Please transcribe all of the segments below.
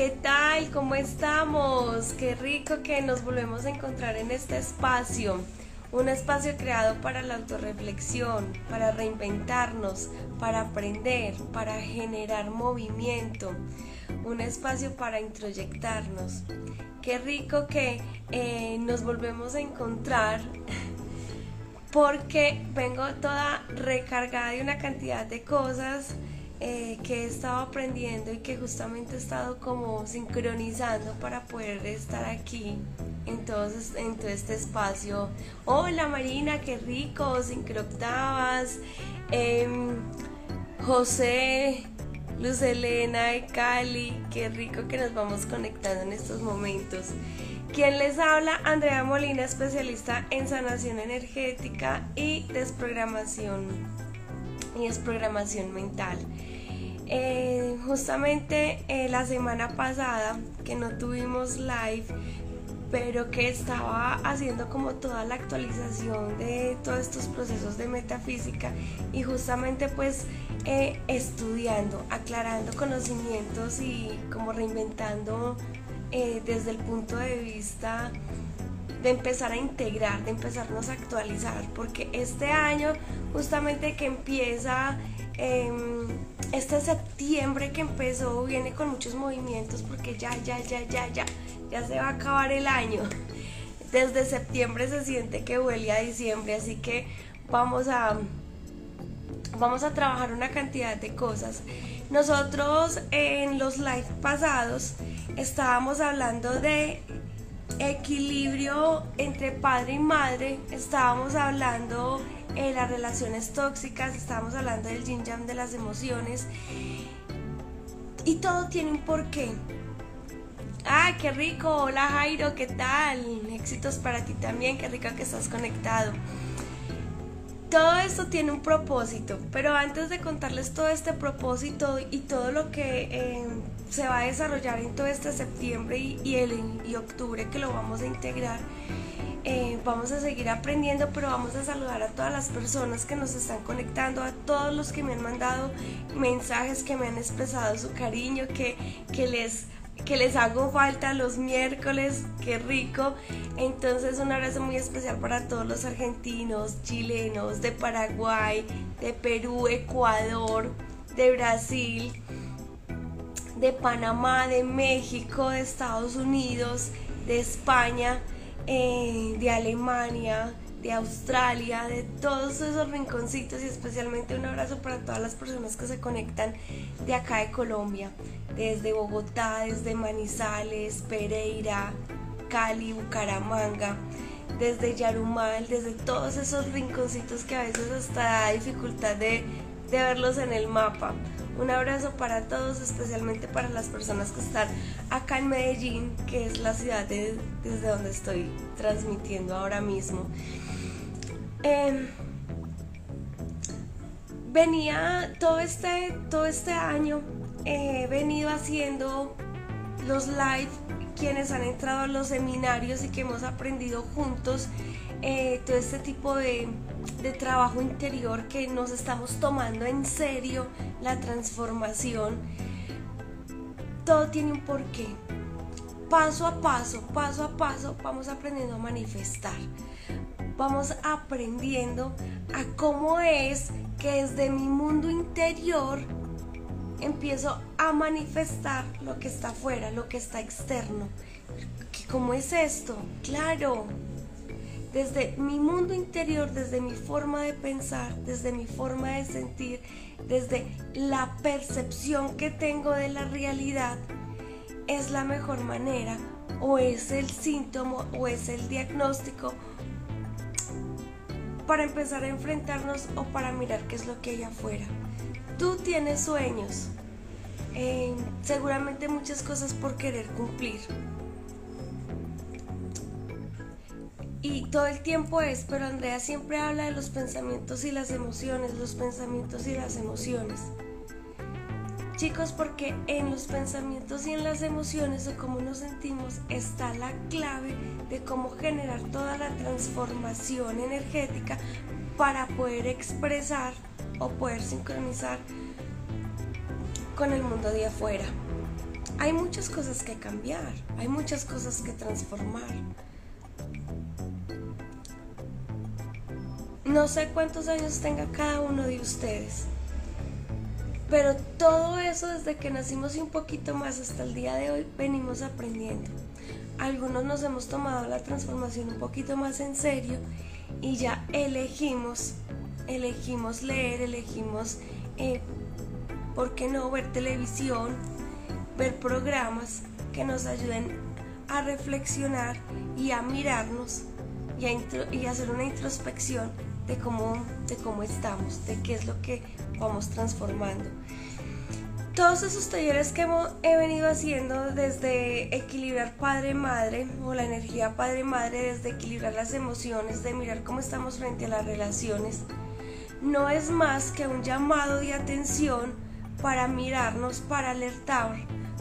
¿qué tal? ¿Cómo estamos? Qué rico que nos volvemos a encontrar en este espacio. Un espacio creado para la autorreflexión, para reinventarnos, para aprender, para generar movimiento. Un espacio para introyectarnos. Qué rico que eh, nos volvemos a encontrar porque vengo toda recargada de una cantidad de cosas eh, que he estado aprendiendo y que justamente he estado como sincronizando para poder estar aquí en todo, este espacio. Hola Marina, qué rico, sincroctavas. Em, José, Luz Elena de Cali, qué rico que nos vamos conectando en estos momentos. Quien les habla, Andrea Molina, especialista en sanación energética y desprogramación y desprogramación mental. Eh, justamente eh, la semana pasada que no tuvimos live, pero que estaba haciendo como toda la actualización de todos estos procesos de metafísica y justamente pues eh, estudiando, aclarando conocimientos y como reinventando desde el punto de vista de empezar a integrar, de empezarnos a actualizar, porque este año justamente que empieza em, este septiembre que empezó viene con muchos movimientos porque ya, ya, ya, ya, ya, ya se va a acabar el año. Desde septiembre se siente que huele a diciembre, así que vamos a, vamos a trabajar una cantidad de cosas. Nosotros en los live pasados estábamos hablando de equilibrio entre padre y madre, estábamos hablando eh, las relaciones tóxicas, estábamos hablando del yin yang de las emociones. Y todo tiene un porqué. ¡Ah, qué rico! Hola Jairo, ¿qué tal? Éxitos para ti también, qué rico que estás conectado. Todo esto tiene un propósito, pero antes de contarles todo este propósito y todo lo que eh, se va a desarrollar en todo este septiembre y, el, y octubre que lo vamos a integrar, eh, vamos a seguir aprendiendo, pero vamos a saludar a todas las personas que nos están conectando, a todos los que me han mandado mensajes, que me han expresado su cariño, que, que les que les hago falta los miércoles, qué rico. Entonces un abrazo muy especial para todos los argentinos, chilenos, de Paraguay, de Perú, Ecuador, de Brasil, de Panamá, de México, de Estados Unidos, de España. Eh, de Alemania, de Australia, de todos esos rinconcitos y especialmente un abrazo para todas las personas que se conectan de acá de Colombia, desde Bogotá, desde Manizales, Pereira, Cali, Bucaramanga, desde Yarumal, desde todos esos rinconcitos que a veces hasta da dificultad de, de verlos en el mapa. Un abrazo para todos, especialmente para las personas que están acá en Medellín, que es la ciudad desde donde estoy transmitiendo ahora mismo. Em, venía todo este, todo este año, he venido haciendo los live, quienes han entrado a los seminarios y que hemos aprendido juntos eh, todo este tipo de, de trabajo interior que nos estamos tomando en serio la transformación, todo tiene un porqué. Paso a paso, paso a paso, vamos aprendiendo a manifestar. Vamos aprendiendo a cómo es que desde mi mundo interior empiezo a manifestar lo que está afuera, lo que está externo. ¿Cómo es esto? Claro, desde mi mundo interior, desde mi forma de pensar, desde mi forma de sentir, desde la percepción que tengo de la realidad, es la mejor manera o es el síntoma o es el diagnóstico para empezar a enfrentarnos o para mirar qué es lo que hay afuera. Tú tienes sueños, eh, seguramente muchas cosas por querer cumplir Y todo el tiempo es, pero Andrea siempre habla de los pensamientos y las emociones, los pensamientos y las emociones. Chicos, porque en los pensamientos y en las emociones o cómo nos sentimos está la clave de cómo generar toda la transformación energética para poder expresar o poder sincronizar con el mundo de afuera. hay muchas cosas que cambiar, hay muchas cosas que transformar. No sé cuántos años tenga cada uno de ustedes, pero todo eso desde que nacimos y un poquito más hasta el día de hoy venimos aprendiendo. Algunos nos hemos tomado la transformación un poquito más en serio y ya elegimos, elegimos leer, elegimos, eh, ¿por qué no? Ver televisión, ver programas que nos ayuden a reflexionar y a mirarnos y a, y hacer una introspección de cómo, de cómo estamos, de qué es lo que vamos transformando. Todos esos talleres que he venido haciendo desde equilibrar padre-madre o la energía padre-madre, desde equilibrar las emociones, de mirar cómo estamos frente a las relaciones, no es más que un llamado de atención para mirarnos, para alertar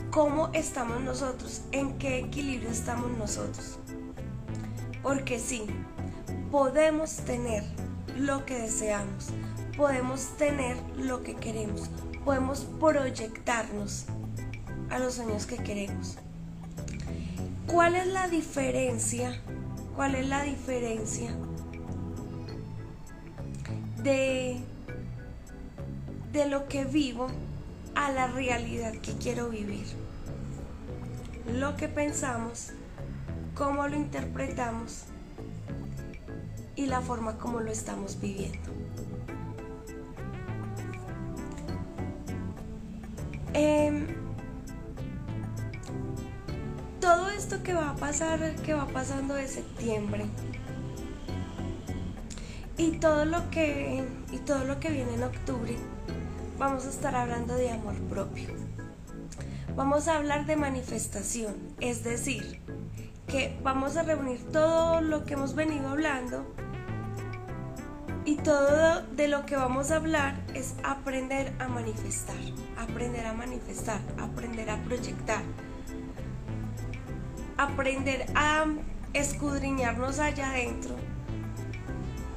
cómo estamos nosotros, en qué equilibrio estamos nosotros. Porque sí, podemos tener lo que deseamos, podemos tener lo que queremos, podemos proyectarnos a los sueños que queremos. ¿Cuál es la diferencia? ¿Cuál es la diferencia de, de lo que vivo a la realidad que quiero vivir? Lo que pensamos, cómo lo interpretamos y la forma como lo estamos viviendo. Em, todo esto que va a pasar, que va pasando de septiembre, y todo lo que y todo lo que viene en octubre, vamos a estar hablando de amor propio. Vamos a hablar de manifestación, es decir, que vamos a reunir todo lo que hemos venido hablando y todo de lo que vamos a hablar es aprender a manifestar, aprender a manifestar, aprender a proyectar, aprender a escudriñarnos allá adentro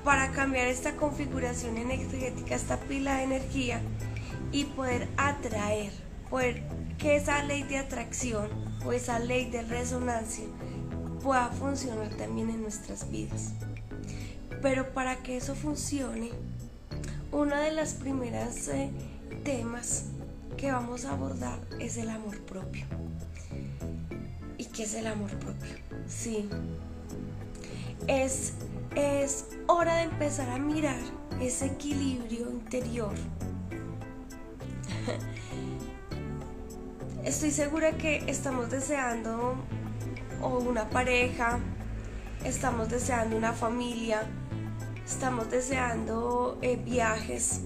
para cambiar esta configuración energética, esta pila de energía y poder atraer, poder que esa ley de atracción o esa ley de resonancia pueda funcionar también en nuestras vidas. Pero para que eso funcione, uno de los primeros eh, temas que vamos a abordar es el amor propio. ¿Y qué es el amor propio? Sí, es, es hora de empezar a mirar ese equilibrio interior. Estoy segura que estamos deseando una pareja, estamos deseando una familia, estamos deseando eh, viajes,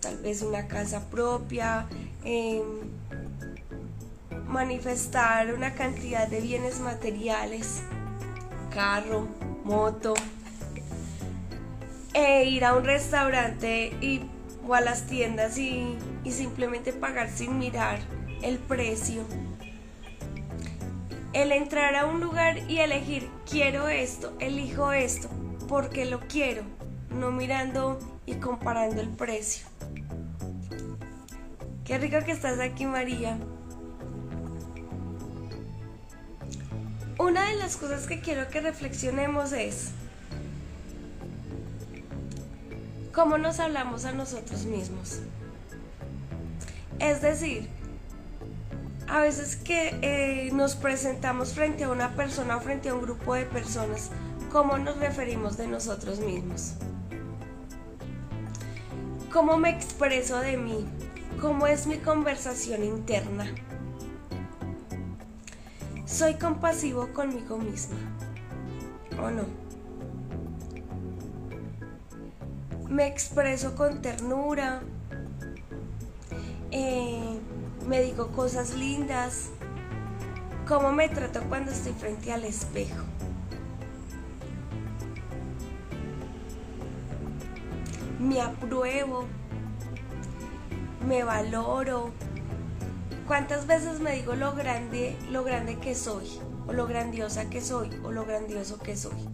tal vez una casa propia, em, manifestar una cantidad de bienes materiales, carro, moto, e ir a un restaurante y, o a las tiendas y, y simplemente pagar sin mirar el precio. El entrar a un lugar y elegir, quiero esto, elijo esto, porque lo quiero, no mirando y comparando el precio. Qué rico que estás aquí, María. Una de las cosas que quiero que reflexionemos es cómo nos hablamos a nosotros mismos. Es decir, a veces que eh, nos presentamos frente a una persona o frente a un grupo de personas, cómo nos referimos de nosotros mismos. ¿Cómo me expreso de mí? ¿Cómo es mi conversación interna? ¿Soy compasivo conmigo misma? ¿O no? ¿Me expreso con ternura? Eh, ¿Me digo cosas lindas? ¿Cómo me trato cuando estoy frente al espejo? Me apruebo, me valoro. ¿Cuántas veces me digo lo grande, lo grande que soy, o lo grandiosa que soy, o lo grandioso que soy?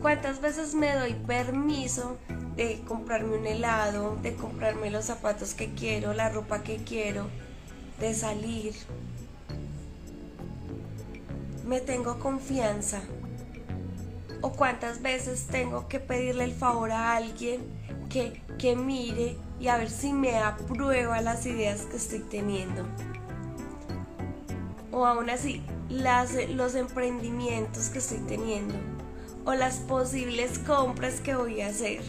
¿Cuántas veces me doy permiso de comprarme un helado, de comprarme los zapatos que quiero, la ropa que quiero, de salir. Me tengo confianza. O cuántas veces tengo que pedirle el favor a alguien que, que mire y a ver si me aprueba las ideas que estoy teniendo. O aún así, las, los emprendimientos que estoy teniendo. O las posibles compras que voy a hacer.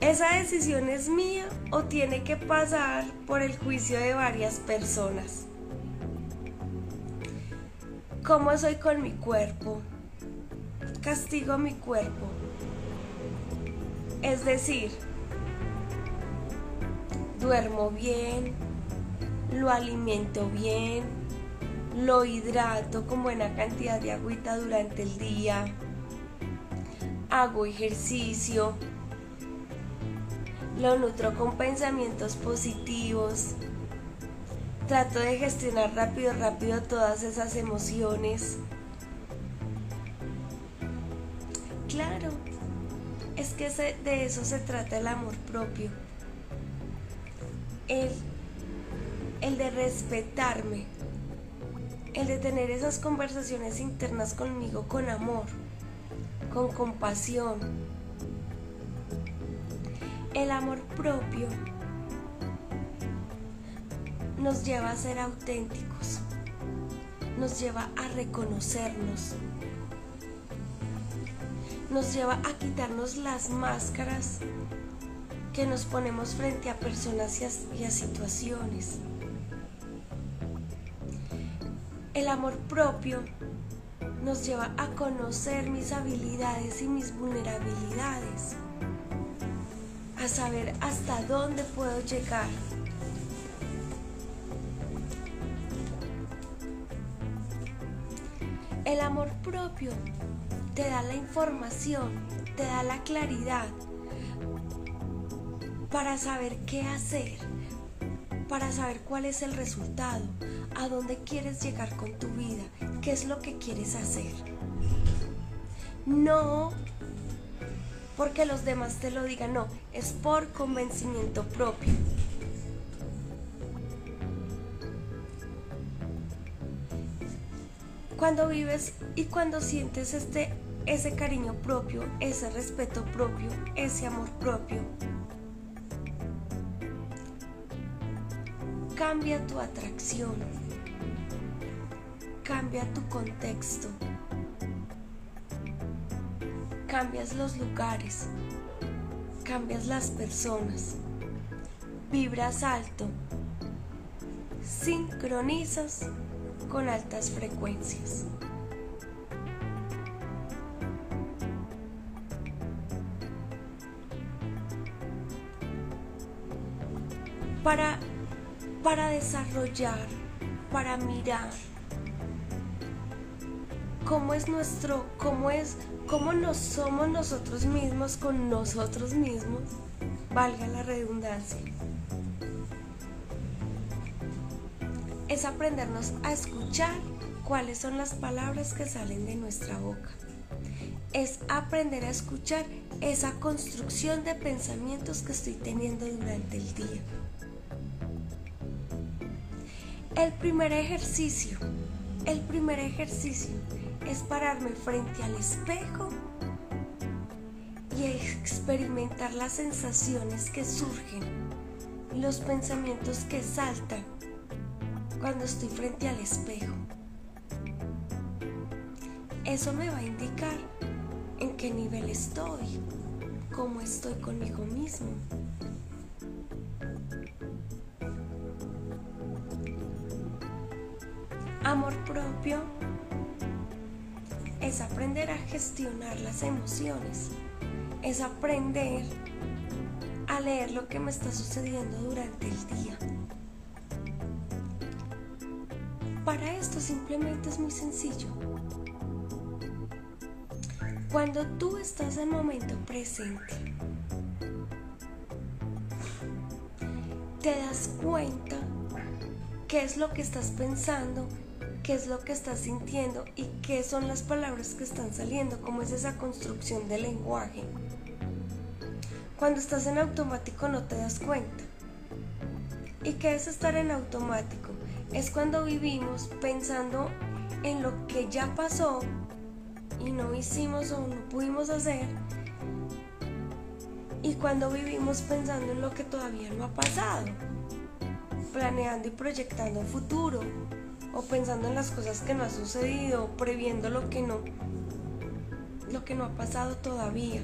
¿Esa decisión es mía o tiene que pasar por el juicio de varias personas? ¿Cómo soy con mi cuerpo? Castigo mi cuerpo. Es decir, duermo bien, lo alimento bien, lo hidrato con buena cantidad de agüita durante el día, hago ejercicio, lo nutro con pensamientos positivos, trato de gestionar rápido, rápido todas esas emociones. De eso se trata el amor propio. El, el de respetarme, el de tener esas conversaciones internas conmigo con amor, con compasión. El amor propio nos lleva a ser auténticos, nos lleva a reconocernos, nos lleva a quitarnos las máscaras que nos ponemos frente a personas y a, situaciones. El amor propio nos lleva a conocer mis habilidades y mis vulnerabilidades, a saber hasta dónde puedo llegar. El amor propio te da la información, te da la claridad para saber qué hacer, para saber cuál es el resultado, a dónde quieres llegar con tu vida, qué es lo que quieres hacer. No porque los demás te lo digan, no, es por convencimiento propio. Cuando vives y cuando sientes este ese cariño propio, ese respeto propio, ese amor propio, Cambia tu atracción. Cambia tu contexto. Cambias los lugares. Cambias las personas. Vibras alto. Sincronizas con altas frecuencias. Para para desarrollar, para mirar cómo es nuestro, cómo es, cómo nos somos nosotros mismos con nosotros mismos, valga la redundancia. Es aprendernos a escuchar cuáles son las palabras que salen de nuestra boca. Es aprender a escuchar esa construcción de pensamientos que estoy teniendo durante el día. El primer ejercicio, el primer ejercicio es pararme frente al espejo y experimentar las sensaciones que surgen, los pensamientos que saltan cuando estoy frente al espejo. Eso me va a indicar en qué nivel estoy, cómo estoy conmigo mismo. Amor propio es aprender a gestionar las emociones, es aprender a leer lo que me está sucediendo durante el día. Para esto simplemente es muy sencillo. Cuando tú estás en momento presente, te das cuenta qué es lo que estás pensando qué es lo que estás sintiendo y qué son las palabras que están saliendo, cómo es esa construcción del lenguaje. Cuando estás en automático no te das cuenta. ¿Y qué es estar en automático? Es cuando vivimos pensando en lo que ya pasó y no hicimos o no pudimos hacer. Y cuando vivimos pensando en lo que todavía no ha pasado, planeando y proyectando un futuro, o pensando en las cosas que no ha sucedido, previendo lo que no, lo que no ha pasado todavía.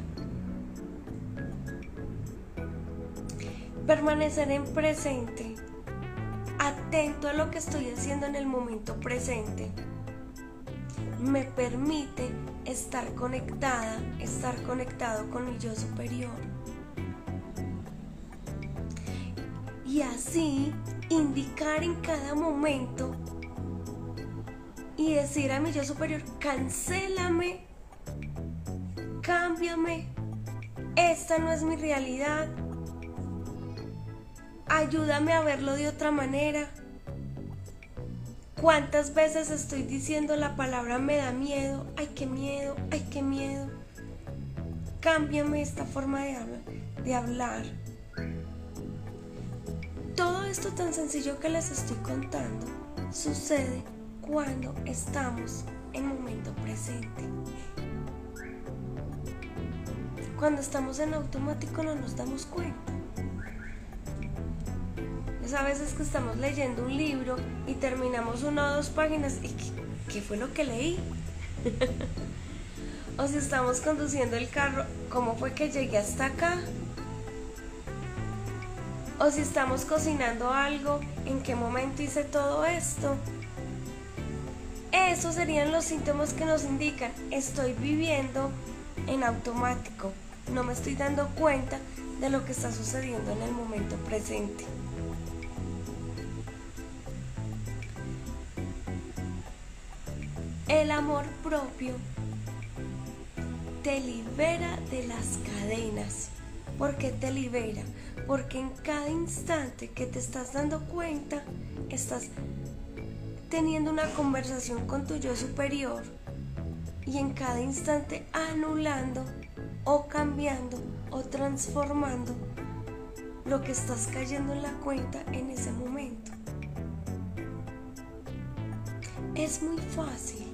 Permanecer en presente, atento a lo que estoy haciendo en el momento presente, me permite estar conectada, estar conectado con mi yo superior. Y así indicar en cada momento y decir a mi yo superior, cancélame, cámbiame, esta no es mi realidad, ayúdame a verlo de otra manera. ¿Cuántas veces estoy diciendo la palabra me da miedo? Ay, qué miedo, ay, qué miedo. Cámbiame esta forma de, de hablar. Todo esto tan sencillo que les estoy contando sucede cuando estamos en momento presente. Cuando estamos en automático no nos damos cuenta. Es a veces que estamos leyendo un libro y terminamos una o dos páginas y ¿qué, fue lo que leí? o si estamos conduciendo el carro, ¿cómo fue que llegué hasta acá? O si estamos cocinando algo, ¿en qué momento hice todo esto? Esos serían los síntomas que nos indican, estoy viviendo en automático, no me estoy dando cuenta de lo que está sucediendo en el momento presente. El amor propio te libera de las cadenas. ¿Por qué te libera? Porque en cada instante que te estás dando cuenta, estás teniendo una conversación con tu yo superior y en cada instante anulando o cambiando o transformando lo que estás cayendo en la cuenta en ese momento. Es muy fácil.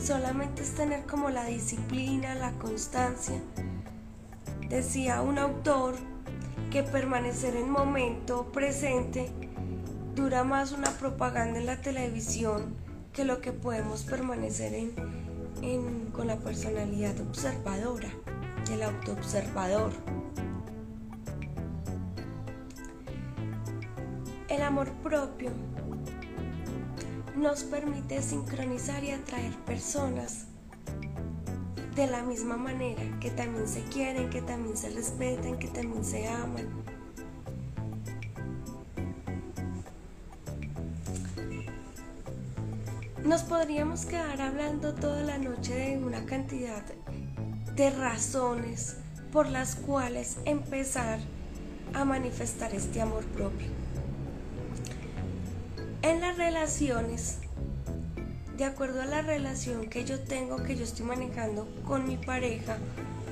Solamente es tener como la disciplina, la constancia. Decía un autor que permanecer en momento presente dura más una propaganda en la televisión que lo que podemos permanecer en, con la personalidad observadora, el autoobservador. El amor propio nos permite sincronizar y atraer personas de la misma manera, que también se quieren, que también se respetan, que también se aman Nos podríamos quedar hablando toda la noche de una cantidad de razones por las cuales empezar a manifestar este amor propio. En las relaciones, de acuerdo a la relación que yo tengo, que yo estoy manejando con mi pareja,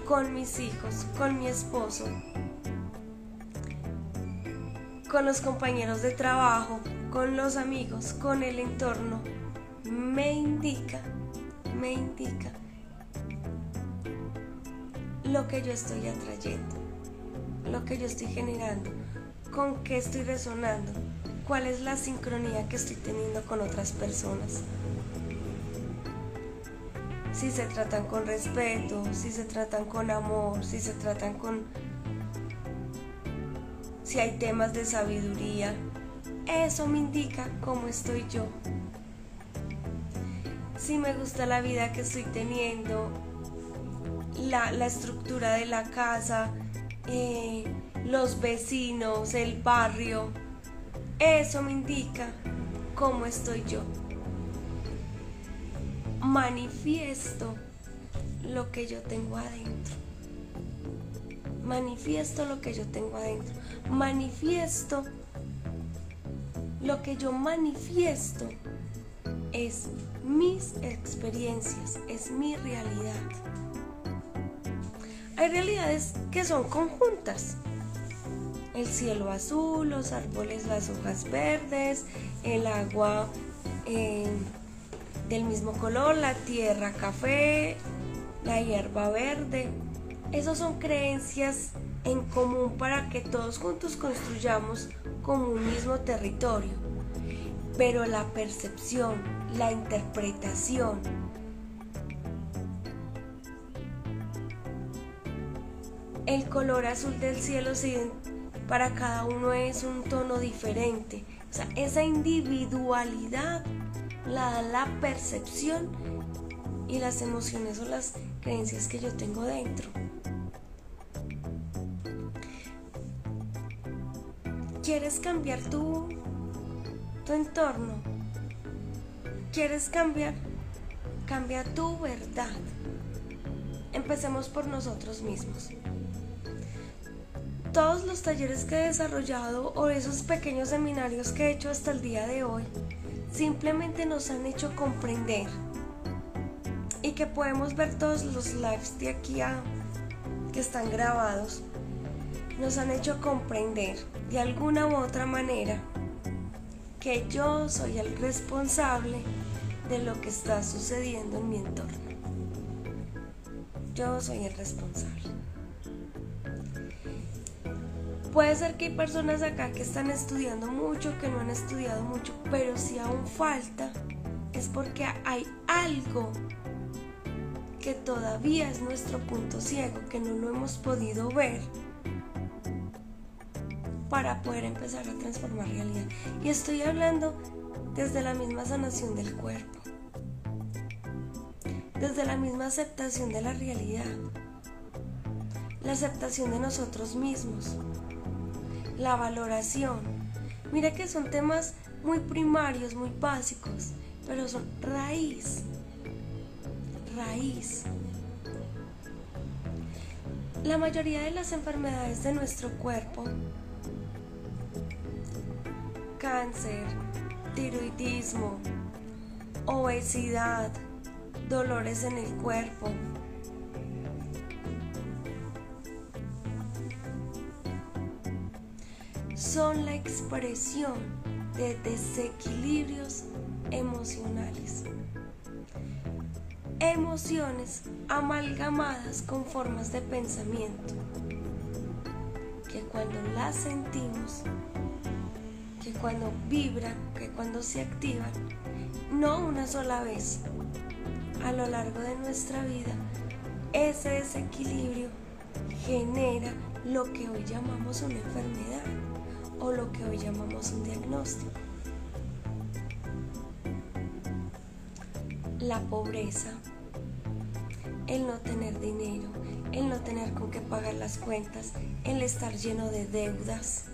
con mis hijos, con mi esposo, con los compañeros de trabajo, con los amigos, con el entorno, me indica, me indica lo que yo estoy atrayendo, lo que yo estoy generando, con qué estoy resonando, cuál es la sincronía que estoy teniendo con otras personas. Si se tratan con respeto, si se tratan con amor, si se tratan con... si hay temas de sabiduría, eso me indica cómo estoy yo si me gusta la vida que estoy teniendo, la, estructura de la casa, eh, los vecinos, el barrio. Eso me indica cómo estoy yo. Manifiesto lo que yo tengo adentro. Manifiesto lo que yo tengo adentro. Manifiesto lo que yo manifiesto es mis experiencias, es mi realidad. hay realidades que son conjuntas. El cielo azul, los árboles, las hojas verdes, el agua eh, del mismo color, la tierra café, la hierba verde. Esas son creencias en común para que todos juntos construyamos como un mismo territorio. Pero la percepción, la interpretación, el color azul del cielo para cada uno es un tono diferente. O sea, esa individualidad la da la percepción y las emociones o las creencias que yo tengo dentro. ¿Quieres cambiar tu, tu entorno? ¿Quieres cambiar? Cambia tu verdad. Empecemos por nosotros mismos. Todos los talleres que he desarrollado o esos pequeños seminarios que he hecho hasta el día de hoy simplemente nos han hecho comprender y que podemos ver todos los lives de aquí a que están grabados nos han hecho comprender de alguna u otra manera que yo soy el responsable de lo que está sucediendo en mi entorno. Yo soy el responsable. Puede ser que hay personas acá que están estudiando mucho, que no han estudiado mucho, pero si aún falta, es porque hay algo que todavía es nuestro punto ciego, que no lo hemos podido ver para poder empezar a transformar realidad. Y estoy hablando desde la misma sanación del cuerpo, desde la misma aceptación de la realidad, la aceptación de nosotros mismos, la valoración. Mira que son temas muy primarios, muy básicos, pero son raíz. Raíz. La mayoría de las enfermedades de nuestro cuerpo, cáncer, tiroidismo, obesidad, dolores en el cuerpo, son la expresión de desequilibrios emocionales. Emociones amalgamadas con formas de pensamiento que cuando las sentimos, que cuando vibran, que cuando se activan, no una sola vez, a lo largo de nuestra vida, ese desequilibrio genera lo que hoy llamamos una enfermedad o lo que hoy llamamos un diagnóstico. La pobreza, el no tener dinero, el no tener con qué pagar las cuentas, el estar lleno de deudas,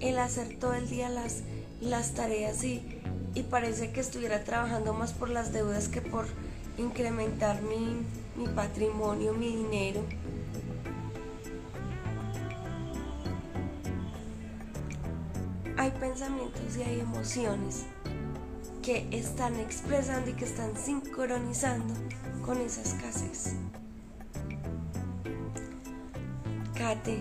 el hacer todo el día las, las tareas y, y parece que estuviera trabajando más por las deudas que por incrementar mi, mi patrimonio, mi dinero. Pensamientos y hay emociones que están expresando y que están sincronizando con esa escasez. Kate,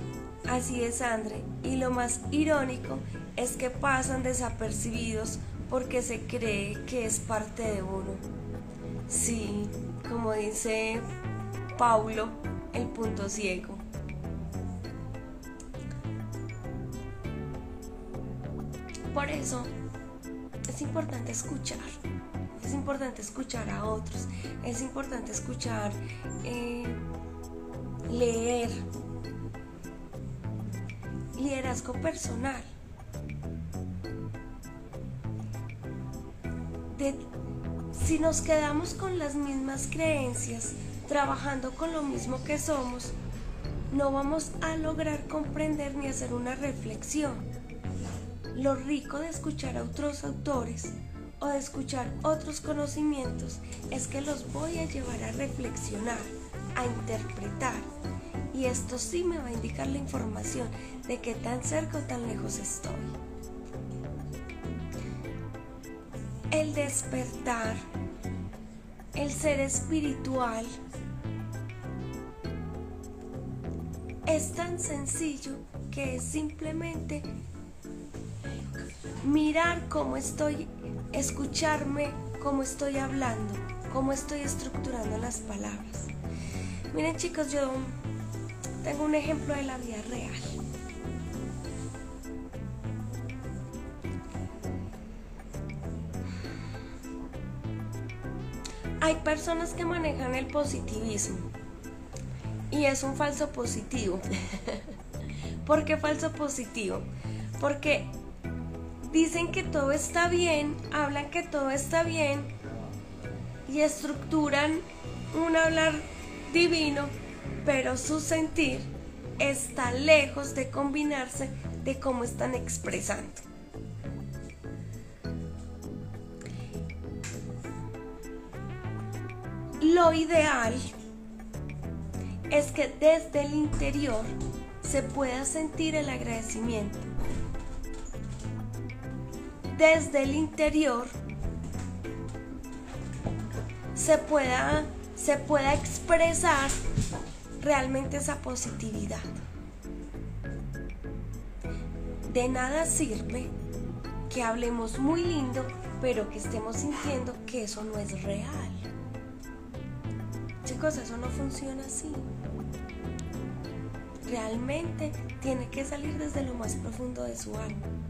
así es Andre, y lo más irónico es que pasan desapercibidos porque se cree que es parte de uno. Sí, como dice Paulo, el punto ciego. Por eso es importante escuchar. Es importante escuchar a otros. Es importante escuchar, eh, leer. Liderazgo personal. si nos quedamos con las mismas creencias, trabajando con lo mismo que somos, no vamos a lograr comprender ni hacer una reflexión lo rico de escuchar a otros autores o de escuchar otros conocimientos es que los voy a llevar a reflexionar, a interpretar. Y esto sí me va a indicar la información de qué tan cerca o tan lejos estoy. El despertar, el ser espiritual, es tan sencillo que es simplemente mirar cómo estoy, escucharme cómo estoy hablando, cómo estoy estructurando las palabras. Miren chicos, yo tengo un ejemplo de la vida real. Hay personas que manejan el positivismo y es un falso positivo. ¿Por qué falso positivo? Porque dicen que todo está bien, hablan que todo está bien y estructuran un hablar divino, pero su sentir está lejos de combinarse de cómo están expresando. Lo ideal es que desde el interior se pueda sentir el agradecimiento. Desde el interior se pueda, se pueda expresar realmente esa positividad. De nada sirve que hablemos muy lindo, pero que estemos sintiendo que eso no es real. Chicos, eso no funciona así. Realmente tiene que salir desde lo más profundo de su alma.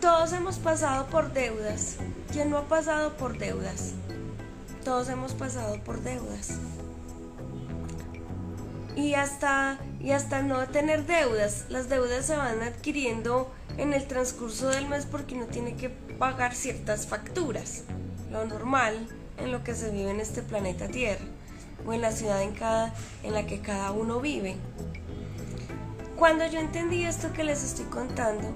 Todos hemos pasado por deudas. ¿Quién no ha pasado por deudas? Todos hemos pasado por deudas. Y hasta, y hasta no tener deudas, las deudas se van adquiriendo en el transcurso del mes porque uno tiene que pagar ciertas facturas, lo normal en lo que se vive en este planeta Tierra o en la ciudad en, cada, en la que cada uno vive. Cuando yo entendí esto que les estoy contando,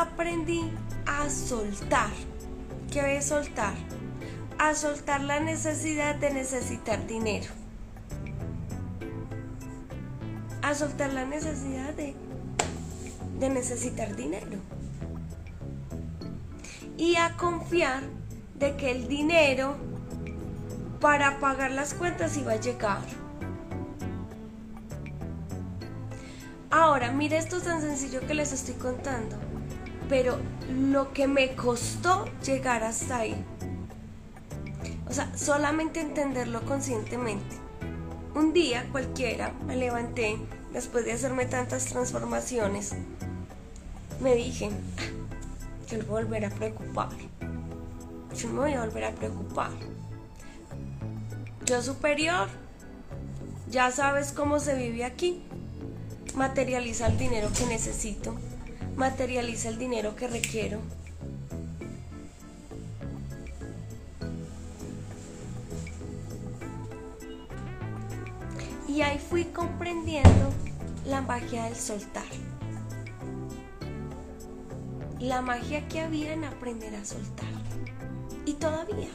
aprendí a soltar. ¿Qué es soltar? A soltar la necesidad de necesitar dinero. A soltar la necesidad de, de necesitar dinero y a confiar de que el dinero para pagar las cuentas iba a llegar. Ahora, mire esto tan sencillo que les estoy contando, pero lo que me costó llegar hasta ahí. O sea, solamente entenderlo conscientemente. Un día cualquiera me levanté después de hacerme tantas transformaciones. Me dije, yo me voy a volver a preocupar. Yo me voy a volver a preocupar. Yo superior, ya sabes cómo se vive aquí. Materializa el dinero que necesito. Materializa el dinero que requiero. Y ahí fui comprendiendo la magia del soltar la magia que había en aprender a soltar. Y todavía.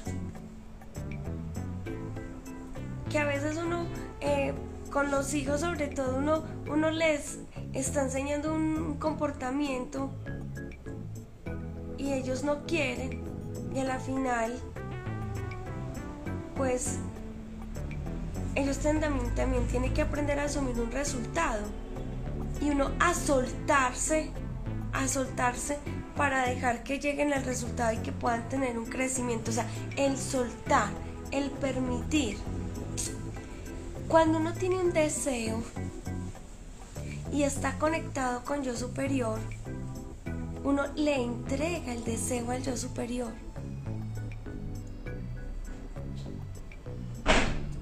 Que a veces uno, eh, con los hijos sobre todo, uno, uno les está enseñando un comportamiento y ellos no quieren. Y a la final, pues, ellos también, también tienen que aprender a asumir un resultado. Y uno a soltarse, a soltarse para dejar que lleguen al resultado y que puedan tener un crecimiento. O sea, el soltar, el permitir. Cuando uno tiene un deseo y está conectado con yo superior, uno le entrega el deseo al yo superior.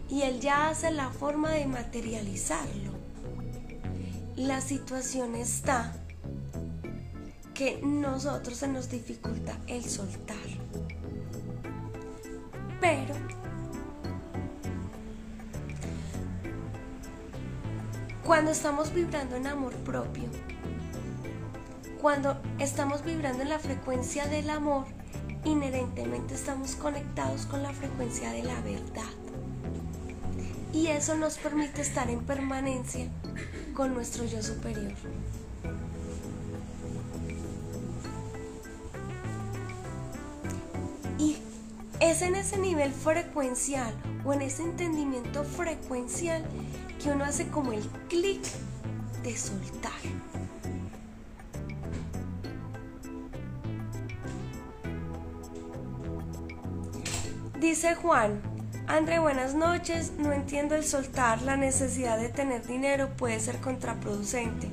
Y él ya hace la forma de materializarlo. La situación está que nosotros se nos dificulta el soltar. Pero cuando estamos vibrando en amor propio, cuando estamos vibrando en la frecuencia del amor, inherentemente estamos conectados con la frecuencia de la verdad. Y eso nos permite estar en permanencia con nuestro yo superior. Es en ese nivel frecuencial o en ese entendimiento frecuencial que uno hace como el clic de soltar. Dice Juan, André, buenas noches. No entiendo el soltar. La necesidad de tener dinero puede ser contraproducente.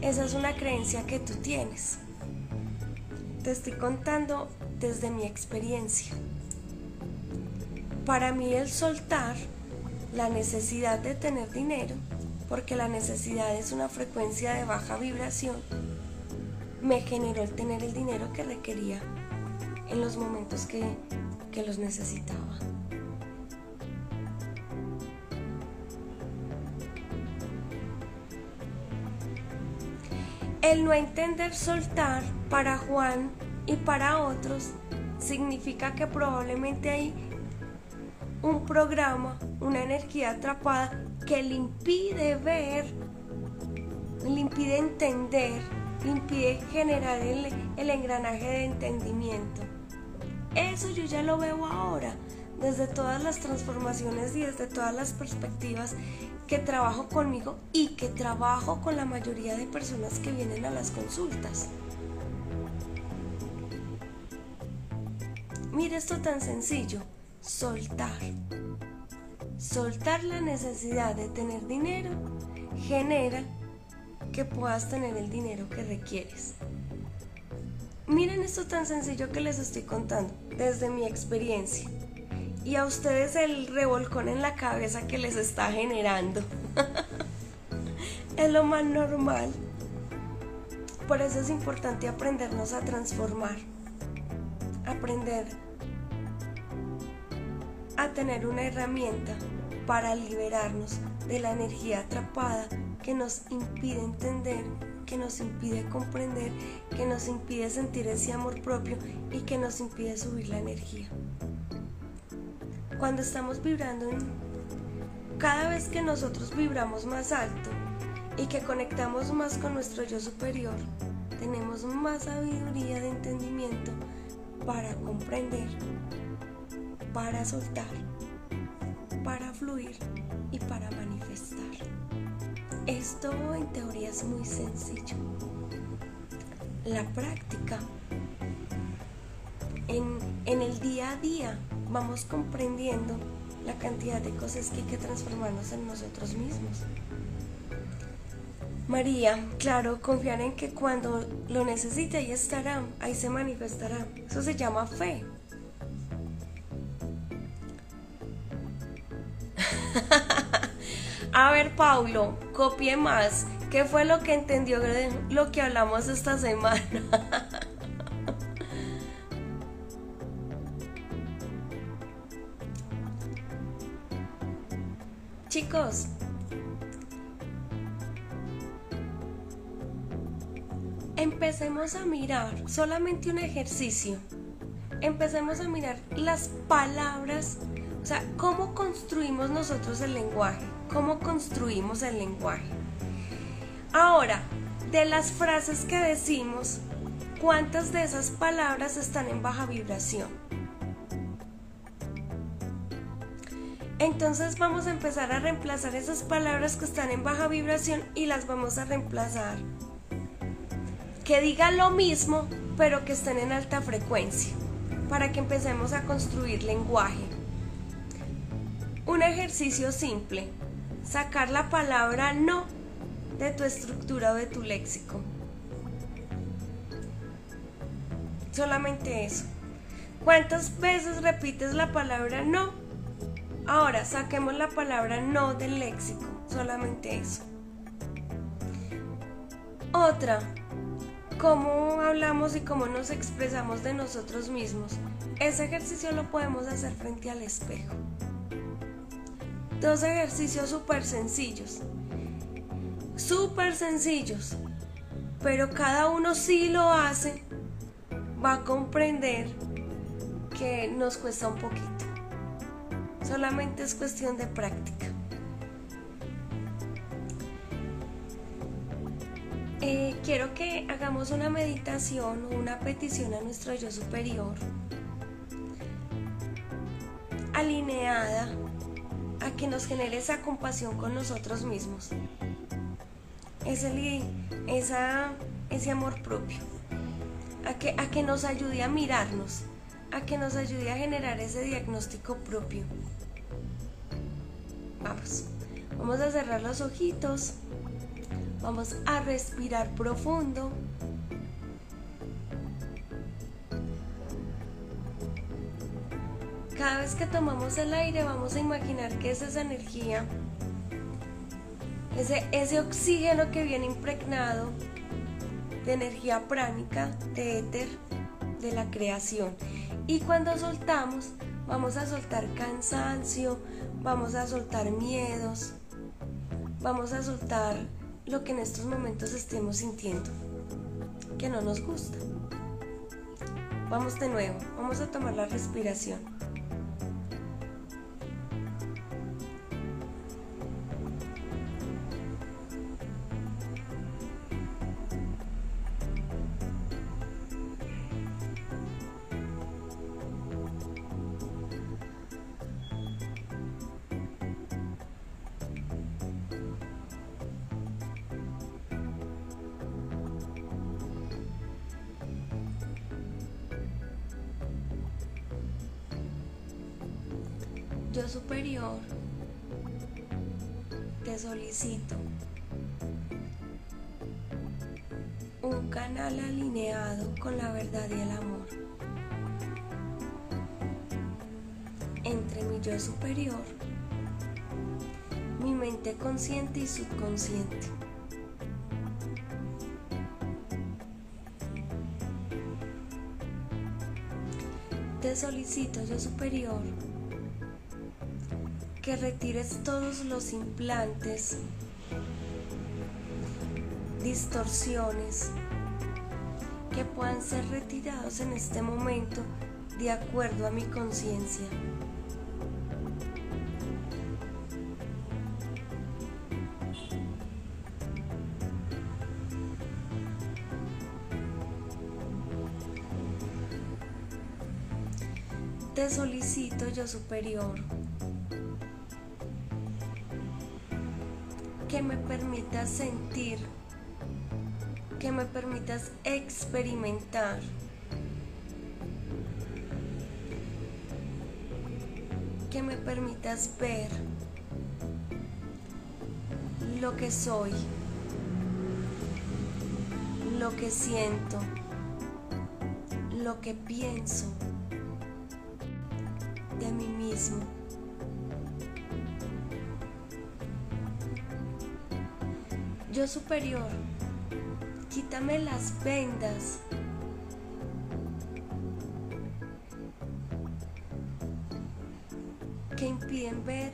Esa es una creencia que tú tienes. Te estoy contando desde mi experiencia. Para mí el soltar, la necesidad de tener dinero, porque la necesidad es una frecuencia de baja vibración, me generó el tener el dinero que requería en los momentos que, que los necesitaba. El no entender soltar para Juan y para otros significa que probablemente hay un programa, una energía atrapada que le impide ver, le impide entender, le impide generar el, el engranaje de entendimiento. Eso yo ya lo veo ahora, desde todas las transformaciones y desde todas las perspectivas que trabajo conmigo y que trabajo con la mayoría de personas que vienen a las consultas. Mire esto tan sencillo, soltar. Soltar la necesidad de tener dinero genera que puedas tener el dinero que requieres. Miren esto tan sencillo que les estoy contando desde mi experiencia y a ustedes el revolcón en la cabeza que les está generando. es lo más normal. Por eso es importante aprendernos a transformar, aprender a tener una herramienta para liberarnos de la energía atrapada que nos impide entender, que nos impide comprender, que nos impide sentir ese amor propio y que nos impide subir la energía. Cuando estamos vibrando cada vez que nosotros vibramos más alto y que conectamos más con nuestro yo superior, tenemos más sabiduría de entendimiento para comprender, para soltar, para fluir y para manifestar. Esto en teoría es muy sencillo. La práctica en, en el día a día vamos comprendiendo la cantidad de cosas que hay que transformarnos en nosotros mismos. María, claro, confiar en que cuando lo necesite ahí estará, ahí se manifestará. Eso se llama fe. A ver, Paulo, copie más. ¿Qué fue lo que entendió lo que hablamos esta semana? Chicos, empecemos a mirar solamente un ejercicio. Empecemos a mirar las palabras, o sea, cómo construimos nosotros el lenguaje, cómo construimos el lenguaje. Ahora, de las frases que decimos, ¿cuántas de esas palabras están en baja vibración? Entonces vamos a empezar a reemplazar esas palabras que están en baja vibración y las vamos a reemplazar. Que digan lo mismo, pero que estén en alta frecuencia, para que empecemos a construir lenguaje. Un ejercicio simple, sacar la palabra no de tu estructura o de tu léxico. Solamente eso. ¿Cuántas veces repites la palabra no? Ahora saquemos la palabra no del léxico, solamente eso. Otra, cómo hablamos y cómo nos expresamos de nosotros mismos. Ese ejercicio lo podemos hacer frente al espejo. Dos ejercicios súper sencillos. Súper sencillos. Pero cada uno sí lo hace, va a comprender que nos cuesta un poquito. Solamente es cuestión de práctica. Eh, quiero que hagamos una meditación o una petición a nuestro yo superior alineada que nos genere esa compasión con nosotros mismos. Ese, esa, ese amor propio. A que, a que nos ayude a mirarnos, a que nos ayude a generar ese diagnóstico propio. Vamos, vamos a cerrar los ojitos, vamos a respirar profundo. Cada vez que tomamos el aire vamos a imaginar que es esa energía, ese, ese oxígeno que viene impregnado de energía pránica, de éter, de la creación. Y cuando soltamos, vamos a soltar cansancio, vamos a soltar miedos, vamos a soltar lo que en estos momentos estemos sintiendo, que no nos gusta. Vamos de nuevo, vamos a tomar la respiración. Un canal alineado con la verdad y el amor. Entre mi yo superior, mi mente consciente y subconsciente. Te solicito yo superior que retires todos los implantes, distorsiones que puedan ser retirados en este momento de acuerdo a mi conciencia. Te solicito yo superior que me permitas sentir, que me permitas experimentar. Que me permitas ver lo que soy, lo que siento, lo que pienso de mí mismo. Superior, quítame las vendas. que impiden ver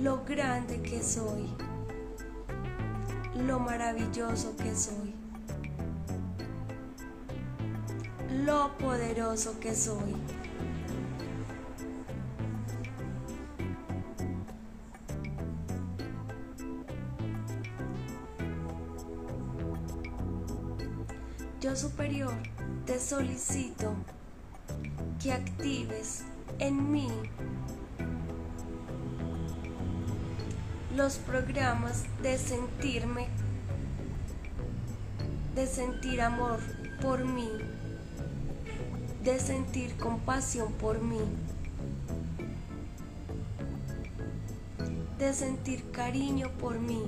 lo grande que soy, lo maravilloso que soy, lo poderoso que soy. Yo superior, te solicito que actives en mí los programas de sentirme, de sentir amor por mí, de sentir compasión por mí, de sentir cariño por mí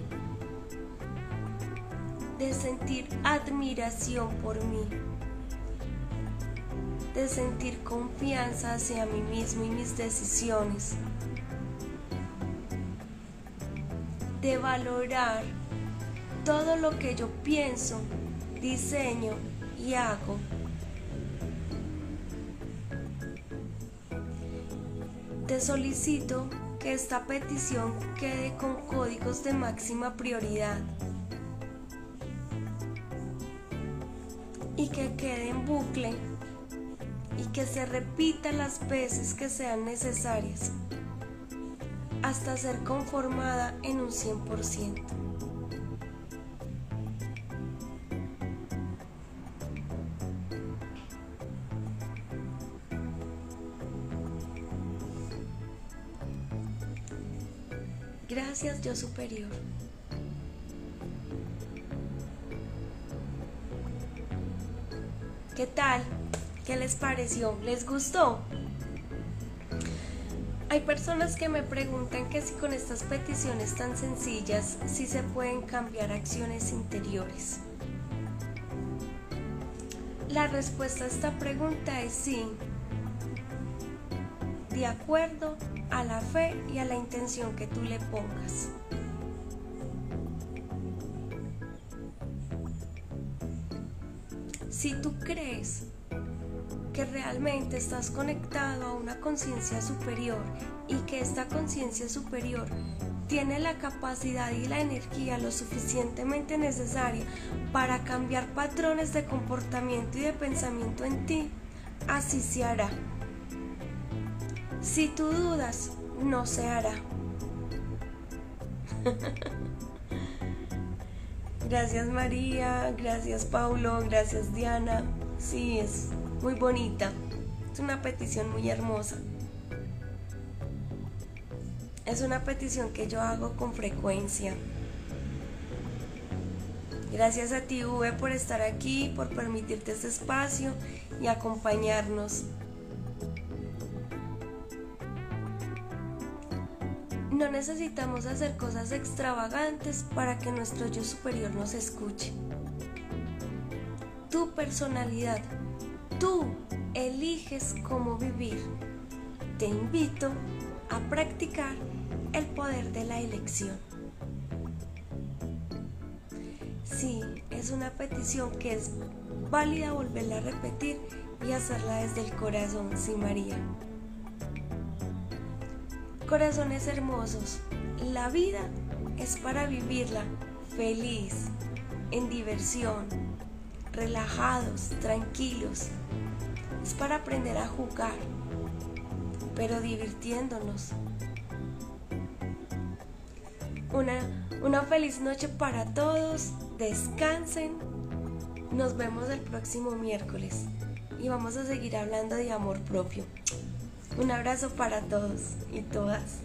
de sentir admiración por mí, de sentir confianza hacia mí mismo y mis decisiones, de valorar todo lo que yo pienso, diseño y hago. Te solicito que esta petición quede con códigos de máxima prioridad. y que quede en bucle y que se repita las veces que sean necesarias hasta ser conformada en un 100%. Gracias, yo superior. ¿Qué tal? ¿Qué les pareció? ¿Les gustó? Hay personas que me preguntan que si con estas peticiones tan sencillas, si se pueden cambiar acciones interiores. La respuesta a esta pregunta es sí, de acuerdo a la fe y a la intención que tú le pongas. Si tú crees que realmente estás conectado a una conciencia superior y que esta conciencia superior tiene la capacidad y la energía lo suficientemente necesaria para cambiar patrones de comportamiento y de pensamiento en ti, así se hará. Si tú dudas, no se hará. gracias María, gracias Paulo, gracias Diana. Sí, es muy bonita. Es una petición muy hermosa. Es una petición que yo hago con frecuencia. Gracias a ti, V, por estar aquí, por permitirte este espacio y acompañarnos. No necesitamos hacer cosas extravagantes para que nuestro yo superior nos escuche. Tu personalidad Tú eliges cómo vivir. Te invito a practicar el poder de la elección. Sí, es una petición que es válida volverla a repetir y hacerla desde el corazón, sí María. Corazones hermosos, la vida es para vivirla feliz, en diversión, relajados, tranquilos. Es para aprender a jugar, pero divirtiéndonos. Una, una feliz noche para todos, descansen. Nos vemos el próximo miércoles y vamos a seguir hablando de amor propio. Un abrazo para todos y todas.